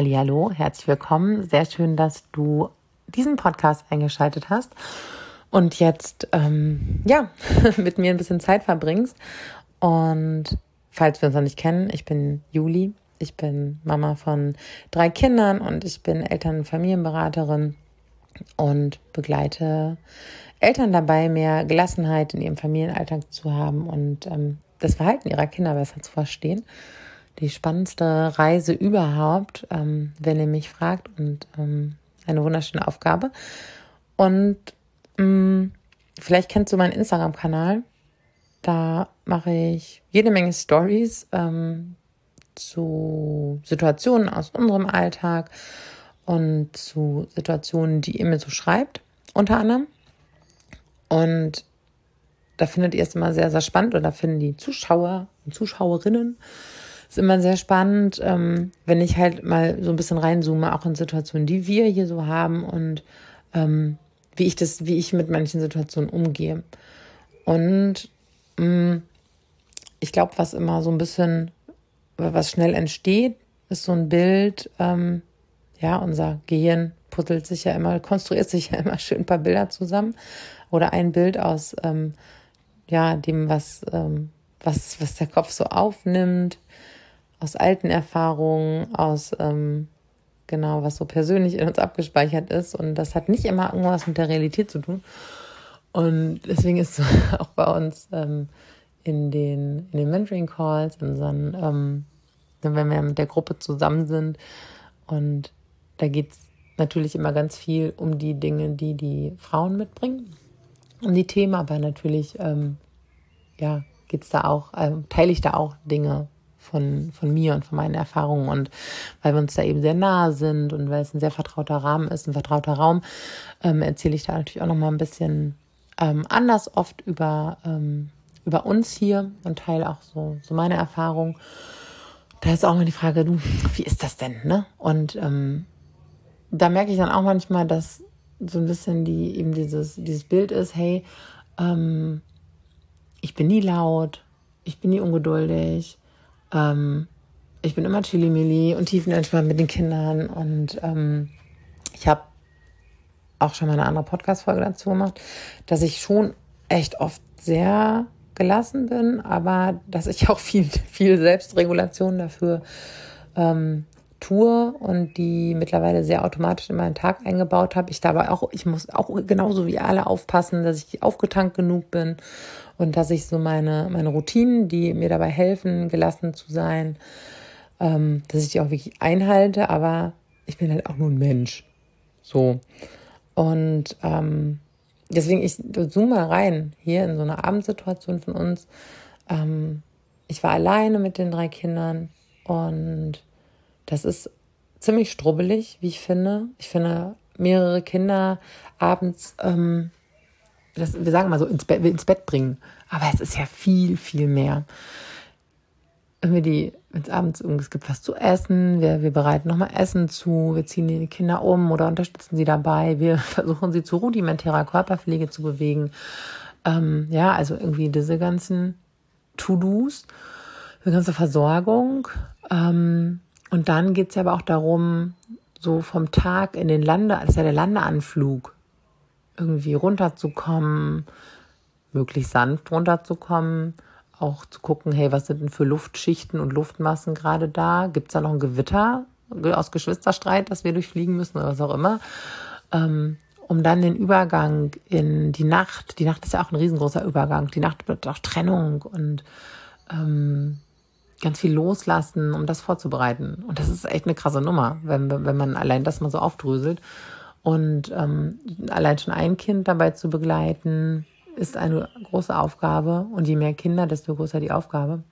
Hallo, herzlich willkommen. Sehr schön, dass du diesen Podcast eingeschaltet hast und jetzt ähm, ja mit mir ein bisschen Zeit verbringst. Und falls wir uns noch nicht kennen, ich bin Juli, ich bin Mama von drei Kindern und ich bin Eltern- und Familienberaterin und begleite Eltern dabei, mehr Gelassenheit in ihrem Familienalltag zu haben und ähm, das Verhalten ihrer Kinder besser zu verstehen. Die spannendste Reise überhaupt, ähm, wenn ihr mich fragt und ähm, eine wunderschöne Aufgabe. Und mh, mm, vielleicht kennst du meinen Instagram-Kanal. Da mache ich jede Menge Stories ähm, zu Situationen aus unserem Alltag und zu Situationen, die ihr mir so schreibt, unter anderem. Und da findet ihr es immer sehr, sehr spannend oder finden die Zuschauer und Zuschauerinnen es immer sehr spannend, ähm, wenn ich halt mal so ein bisschen reinzoome, auch in Situationen, die wir hier so haben und ähm, wie ich das, wie ich mit manchen Situationen umgehe. Und mh, mm, ich glaube, was immer so ein bisschen, was schnell entsteht, ist so ein Bild, ähm, ja, unser Gehirn puzzelt sich ja immer, konstruiert sich ja immer schön ein paar Bilder zusammen oder ein Bild aus ähm, ja, dem, was, ähm, was, was der Kopf so aufnimmt, aus alten Erfahrungen, aus ähm, genau, was so persönlich in uns abgespeichert ist. Und das hat nicht immer irgendwas mit der Realität zu tun. Und deswegen ist auch bei uns ähm, in den, in den Mentoring-Calls, in unseren, ähm, wenn wir mit der Gruppe zusammen sind. Und da geht es natürlich immer ganz viel um die Dinge, die die Frauen mitbringen um die Themen, aber natürlich, ähm, ja, geht's da auch, ähm, teile ich da auch Dinge von, von mir und von meinen Erfahrungen und weil wir uns da eben sehr nahe sind und weil es ein sehr vertrauter Rahmen ist, ein vertrauter Raum, ähm, erzähle ich da natürlich auch nochmal ein bisschen ähm, anders oft über, ähm, über uns hier und teile auch so, so meine Erfahrungen. Da ist auch mal die Frage, du, wie ist das denn, ne? Und ähm, da merke ich dann auch manchmal, dass so ein bisschen die eben dieses, dieses Bild ist, hey, ähm, ich bin nie laut, ich bin nie ungeduldig, ähm, ich bin immer chili und tiefenentspannt mit den Kindern und ähm, ich habe auch schon mal eine andere Podcast-Folge dazu gemacht, dass ich schon echt oft sehr gelassen bin, aber dass ich auch viel, viel Selbstregulation dafür ähm, tue und die mittlerweile sehr automatisch in meinen Tag eingebaut habe. Ich dabei auch, ich muss auch genauso wie alle aufpassen, dass ich aufgetankt genug bin und dass ich so meine, meine Routinen, die mir dabei helfen, gelassen zu sein, ähm, dass ich die auch wirklich einhalte, aber ich bin halt auch nur ein Mensch. So. Und ähm, deswegen, ich zoome mal rein hier in so eine Abendsituation von uns. Ähm, ich war alleine mit den drei Kindern und das ist ziemlich strubbelig, wie ich finde. Ich finde, mehrere Kinder abends, ähm, das, wir sagen mal so, ins Bett, ins Bett bringen. Aber es ist ja viel, viel mehr. Wenn die, wenn es abends es gibt was zu essen, wir, wir bereiten nochmal Essen zu, wir ziehen die Kinder um oder unterstützen sie dabei, wir versuchen sie zu rudimentärer Körperpflege zu bewegen. Ähm, ja, also irgendwie diese ganzen To-Dos, die ganze Versorgung. Ähm, und dann geht es ja aber auch darum, so vom Tag in den Lande, das ist ja der Landeanflug, irgendwie runterzukommen, möglichst sanft runterzukommen, auch zu gucken, hey, was sind denn für Luftschichten und Luftmassen gerade da? Gibt es da noch ein Gewitter aus Geschwisterstreit, das wir durchfliegen müssen oder was auch immer? Ähm, um dann den Übergang in die Nacht, die Nacht ist ja auch ein riesengroßer Übergang, die Nacht wird auch Trennung und ähm, ganz viel loslassen, um das vorzubereiten. Und das ist echt eine krasse Nummer, wenn, wenn man allein das mal so aufdröselt. Und ähm, allein schon ein Kind dabei zu begleiten, ist eine große Aufgabe. Und je mehr Kinder, desto größer die Aufgabe.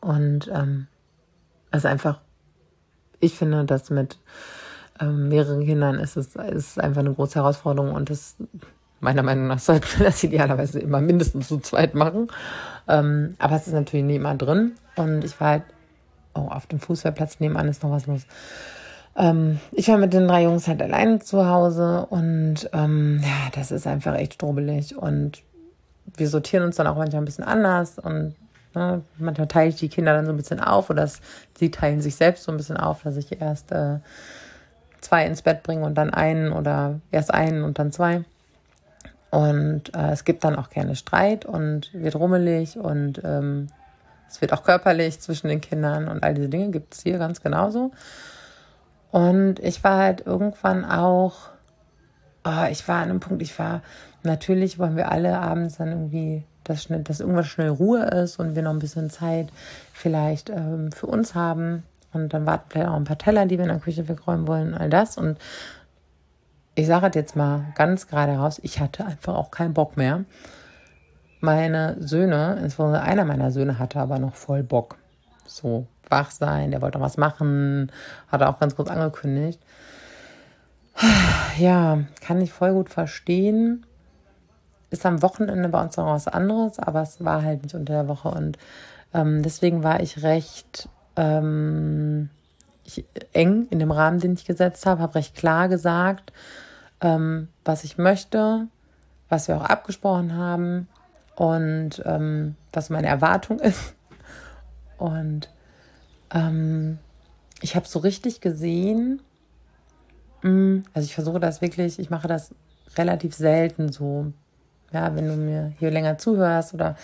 Und ähm, ist einfach, ich finde, dass mit ähm, mehreren Kindern ist es ist einfach eine große Herausforderung und das meiner Meinung nach sollte man das idealerweise immer mindestens zu zweit machen. Ähm, aber es ist natürlich nicht immer drin. Und ich war halt, oh, auf dem Fußballplatz nebenan ist noch was los. Ähm, ich war mit den drei Jungs halt alleine zu Hause und ähm, ja, das ist einfach echt strubbelig. Und wir sortieren uns dann auch manchmal ein bisschen anders und Ne? Manchmal teile ich die Kinder dann so ein bisschen auf oder das, sie teilen sich selbst so ein bisschen auf, dass ich erst äh, zwei ins Bett bringe und dann einen oder erst einen und dann zwei. Und äh, es gibt dann auch gerne Streit und wird rummelig und ähm, es wird auch körperlich zwischen den Kindern und all diese Dinge gibt es hier ganz genauso. Und ich war halt irgendwann auch, oh, ich war an einem Punkt, ich war, natürlich wollen wir alle abends dann irgendwie, dass, schnell, dass irgendwas schnell Ruhe ist und wir noch ein bisschen Zeit vielleicht ähm, für uns haben. Und dann warten vielleicht auch ein paar Teller, die wir in der Küche wegräumen wollen, all das. Und ich sage es jetzt mal ganz gerade raus, ich hatte einfach auch keinen Bock mehr. Meine Söhne, insbesondere einer meiner Söhne, hatte aber noch voll Bock. So wach sein, der wollte noch was machen, hat er auch ganz kurz angekündigt. Ja, kann ich voll gut verstehen. Ist am Wochenende bei uns noch was anderes, aber es war halt nicht unter der Woche und ähm, deswegen war ich recht ähm, ich, eng in dem Rahmen, den ich gesetzt habe, habe recht klar gesagt, ähm, was ich möchte, was wir auch abgesprochen haben und ähm, was meine Erwartung ist. Und ähm, ich habe so richtig gesehen, mm, also ich versuche das wirklich, ich mache das relativ selten so. Ja, wenn du mir hier länger zuhörst oder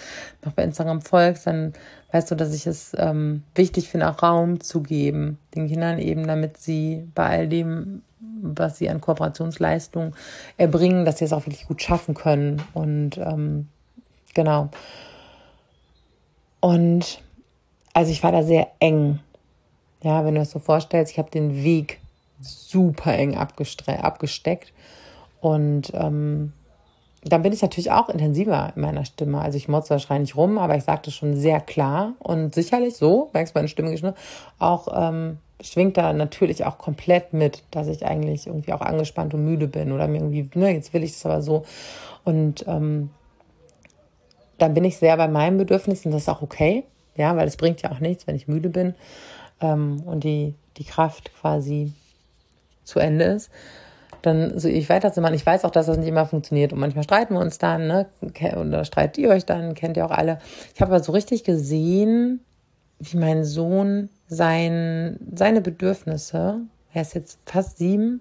noch bei Instagram folgst, dann weißt du, dass ich es ähm, wichtig finde, auch Raum zu geben, den Kindern eben, damit sie bei all dem, was sie an Kooperationsleistung erbringen, dass sie es auch wirklich gut schaffen können. Und ähm, genau. Und also ich war da sehr eng. Ja, wenn du das so vorstellst, ich habe den Weg super eng abgesteckt. Und ähm, dann bin ich natürlich auch intensiver in meiner Stimme. Also ich motze wahrscheinlich rum, aber ich sagte schon sehr klar und sicherlich so, merkst meine Stimme auch ähm, schwingt da natürlich auch komplett mit, dass ich eigentlich irgendwie auch angespannt und müde bin oder mir irgendwie, ne, jetzt will ich es aber so. Und ähm, dann bin ich sehr bei meinen Bedürfnissen, das ist auch okay, ja, weil es bringt ja auch nichts, wenn ich müde bin ähm, und die, die Kraft quasi zu Ende ist dann so ich weiterzumachen. Ich weiß auch, dass das nicht immer funktioniert und manchmal streiten wir uns dann, ne? Oder streitet ihr euch dann, kennt ihr auch alle. Ich habe aber so richtig gesehen, wie mein Sohn sein, seine Bedürfnisse, er ist jetzt fast sieben,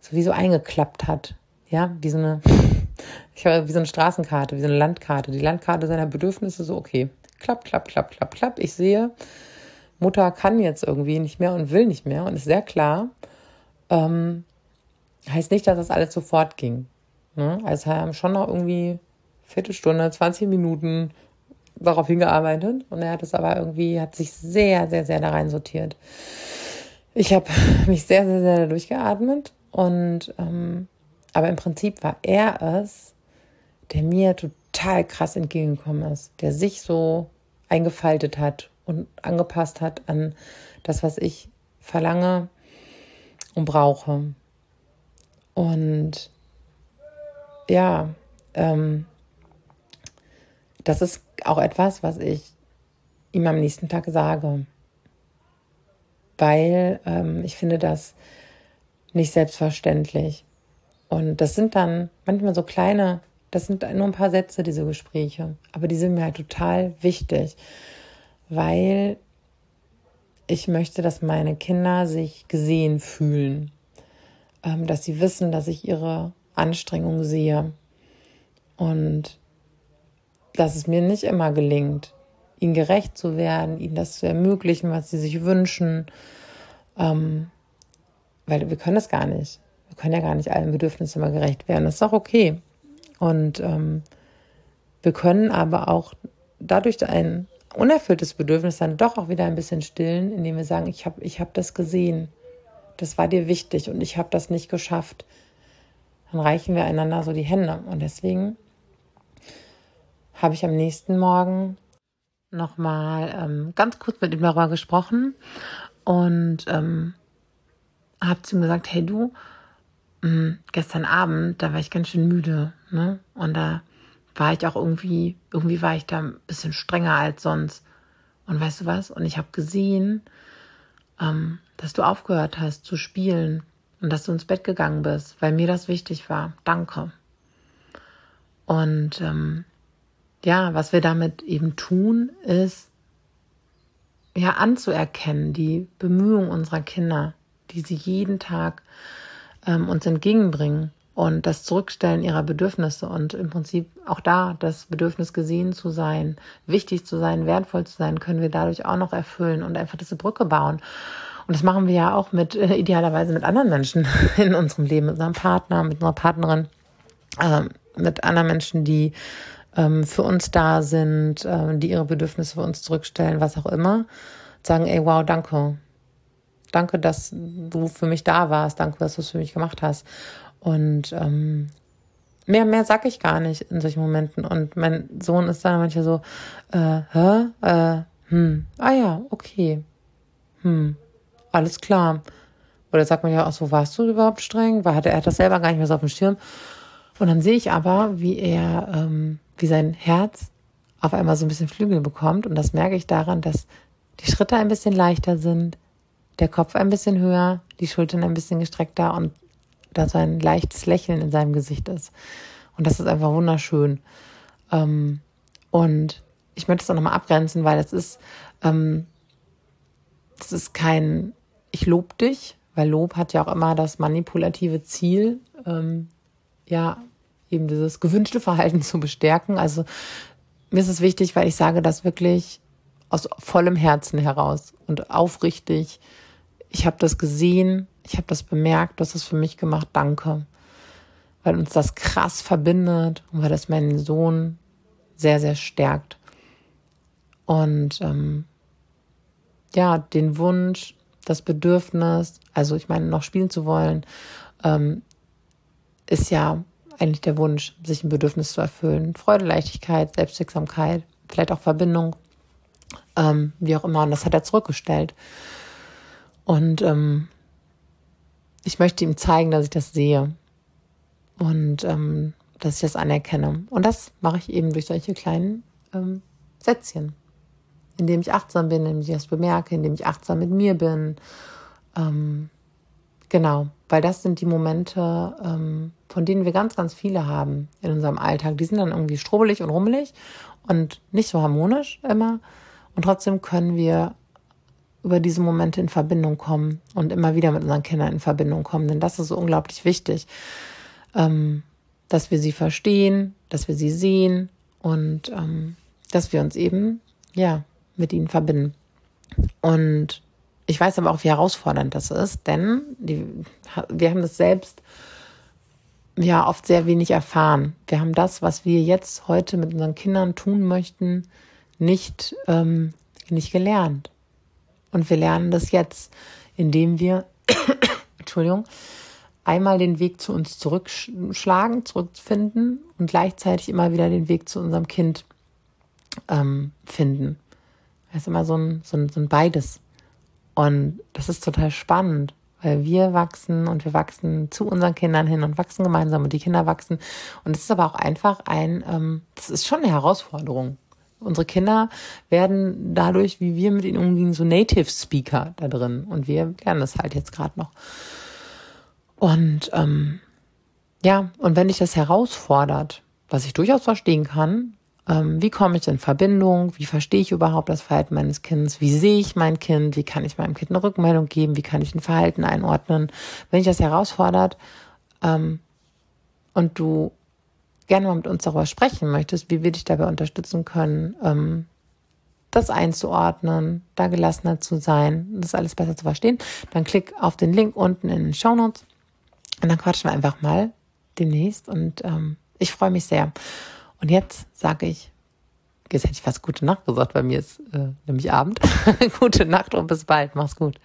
sowieso eingeklappt hat. Ja, wie so eine, ich habe wie so eine Straßenkarte, wie so eine Landkarte. Die Landkarte seiner Bedürfnisse so, okay, klapp, klapp, klapp, klapp, klapp. Ich sehe, Mutter kann jetzt irgendwie nicht mehr und will nicht mehr und ist sehr klar. Ähm, heißt nicht, dass das alles sofort ging. Ne? Also haben schon noch irgendwie Viertelstunde, 20 Minuten darauf hingearbeitet und er hat es aber irgendwie, hat sich sehr, sehr, sehr da rein sortiert. Ich habe mich sehr, sehr, sehr durchgeatmet und ähm, aber im Prinzip war er es, der mir total krass entgegengekommen ist, der sich so eingefaltet hat und angepasst hat an das, was ich verlange und brauche. Und ja, ähm, das ist auch etwas, was ich ihm am nächsten Tag sage. Weil ähm, ich finde das nicht selbstverständlich. Und das sind dann manchmal so kleine, das sind nur ein paar Sätze, diese Gespräche. Aber die sind mir halt total wichtig, weil ich möchte, dass meine Kinder sich gesehen fühlen ähm, dass sie wissen, dass ich ihre Anstrengung sehe und dass es mir nicht immer gelingt, ihnen gerecht zu werden, ihnen das zu ermöglichen, was sie sich wünschen, ähm, weil wir können das gar nicht. Wir können ja gar nicht allen Bedürfnissen immer gerecht werden. Das ist auch okay. Und ähm, wir können aber auch dadurch ein unerfülltes Bedürfnis dann doch auch wieder ein bisschen stillen, indem wir sagen, ich habe ich hab das gesehen das war dir wichtig und ich habe das nicht geschafft. Dann reichen wir einander so die Hände. Und deswegen habe ich am nächsten Morgen nochmal ähm, ganz kurz mit ihm darüber gesprochen und ähm, habe zu ihm gesagt, hey du, mh, mm, gestern Abend, da war ich ganz schön müde, ne? Und da war ich auch irgendwie, irgendwie war ich da ein bisschen strenger als sonst. Und weißt du was? Und ich habe gesehen, ähm, dass du aufgehört hast zu spielen und dass du ins Bett gegangen bist, weil mir das wichtig war. Danke. Und ähm, ja, was wir damit eben tun, ist ja anzuerkennen, die Bemühungen unserer Kinder, die sie jeden Tag ähm, uns entgegenbringen und das Zurückstellen ihrer Bedürfnisse und im Prinzip auch da das Bedürfnis gesehen zu sein, wichtig zu sein, wertvoll zu sein, können wir dadurch auch noch erfüllen und einfach diese Brücke bauen. Und das machen wir ja auch mit äh, idealerweise mit anderen Menschen in unserem Leben, mit unserem Partner, mit unserer Partnerin, äh, mit anderen Menschen, die ähm, für uns da sind, äh, die ihre Bedürfnisse für uns zurückstellen, was auch immer. Sagen, ey, wow, danke. Danke, dass du für mich da warst. Danke, dass du es für mich gemacht hast. Und ähm, mehr, mehr sag ich gar nicht in solchen Momenten. Und mein Sohn ist dann manchmal so, äh, hä? Äh, hm, ah ja, okay. Hm, alles klar. Oder sagt man ja auch so, warst du überhaupt streng? War, hat er, hat das selber gar nicht mehr so auf dem Schirm. Und dann sehe ich aber, wie er, ähm, wie sein Herz auf einmal so ein bisschen Flügel bekommt. Und das merke ich daran, dass die Schritte ein bisschen leichter sind, der Kopf ein bisschen höher, die Schultern ein bisschen gestreckter und da so ein leichtes Lächeln in seinem Gesicht ist. Und das ist einfach wunderschön. Ähm, und ich möchte es auch nochmal abgrenzen, weil es ist, ähm, das ist kein, ich lobe dich, weil Lob hat ja auch immer das manipulative Ziel, ähm, ja, eben dieses gewünschte Verhalten zu bestärken. Also mir ist es wichtig, weil ich sage das wirklich aus vollem Herzen heraus und aufrichtig. Ich habe das gesehen, ich habe das bemerkt, du hast es für mich gemacht, danke. Weil uns das krass verbindet und weil das meinen Sohn sehr, sehr stärkt. Und ähm, ja, den Wunsch, das Bedürfnis, also ich meine, noch spielen zu wollen, ähm, ist ja eigentlich der Wunsch, sich ein Bedürfnis zu erfüllen. Freude, Leichtigkeit, Selbstwirksamkeit, vielleicht auch Verbindung, ähm, wie auch immer. Und das hat er zurückgestellt. Und ähm, ich möchte ihm zeigen, dass ich das sehe und ähm, dass ich das anerkenne. Und das mache ich eben durch solche kleinen ähm, Sätzchen, indem ich achtsam bin, indem ich das bemerke, indem ich achtsam mit mir bin. Ähm, genau, weil das sind die Momente, ähm, von denen wir ganz, ganz viele haben in unserem Alltag. Die sind dann irgendwie strubbelig und rummelig und nicht so harmonisch immer. Und trotzdem können wir über diese Momente in Verbindung kommen und immer wieder mit unseren Kindern in Verbindung kommen. Denn das ist so unglaublich wichtig, ähm, dass wir sie verstehen, dass wir sie sehen und ähm, dass wir uns eben, ja, mit ihnen verbinden. Und ich weiß aber auch, wie herausfordernd das ist, denn die, wir haben das selbst ja oft sehr wenig erfahren. Wir haben das, was wir jetzt heute mit unseren Kindern tun möchten, nicht, ähm, nicht gelernt. Und wir lernen das jetzt, indem wir, Entschuldigung, einmal den Weg zu uns zurückschlagen, zurückfinden und gleichzeitig immer wieder den Weg zu unserem Kind ähm, finden. Das ist immer so ein, so, ein, so ein beides. Und das ist total spannend, weil wir wachsen und wir wachsen zu unseren Kindern hin und wachsen gemeinsam und die Kinder wachsen. Und es ist aber auch einfach ein, ähm, das ist schon eine Herausforderung. Unsere Kinder werden dadurch, wie wir mit ihnen umgehen, so Native Speaker da drin. Und wir lernen das halt jetzt gerade noch. Und ähm, ja, und wenn dich das herausfordert, was ich durchaus verstehen kann, ähm, wie komme ich in Verbindung? Wie verstehe ich überhaupt das Verhalten meines Kindes? Wie sehe ich mein Kind? Wie kann ich meinem Kind eine Rückmeldung geben? Wie kann ich ein Verhalten einordnen? Wenn dich das herausfordert ähm, und du gerne mal mit uns darüber sprechen möchtest, wie wir dich dabei unterstützen können, ähm, das einzuordnen, da gelassener zu sein, das alles besser zu verstehen, dann klick auf den Link unten in den Show Notes und dann quatschen wir einfach mal demnächst und ähm, ich freue mich sehr. Und jetzt sage ich, jetzt hätte ich fast gute Nacht gesagt, bei mir ist äh, nämlich Abend. gute Nacht und bis bald. Mach's gut.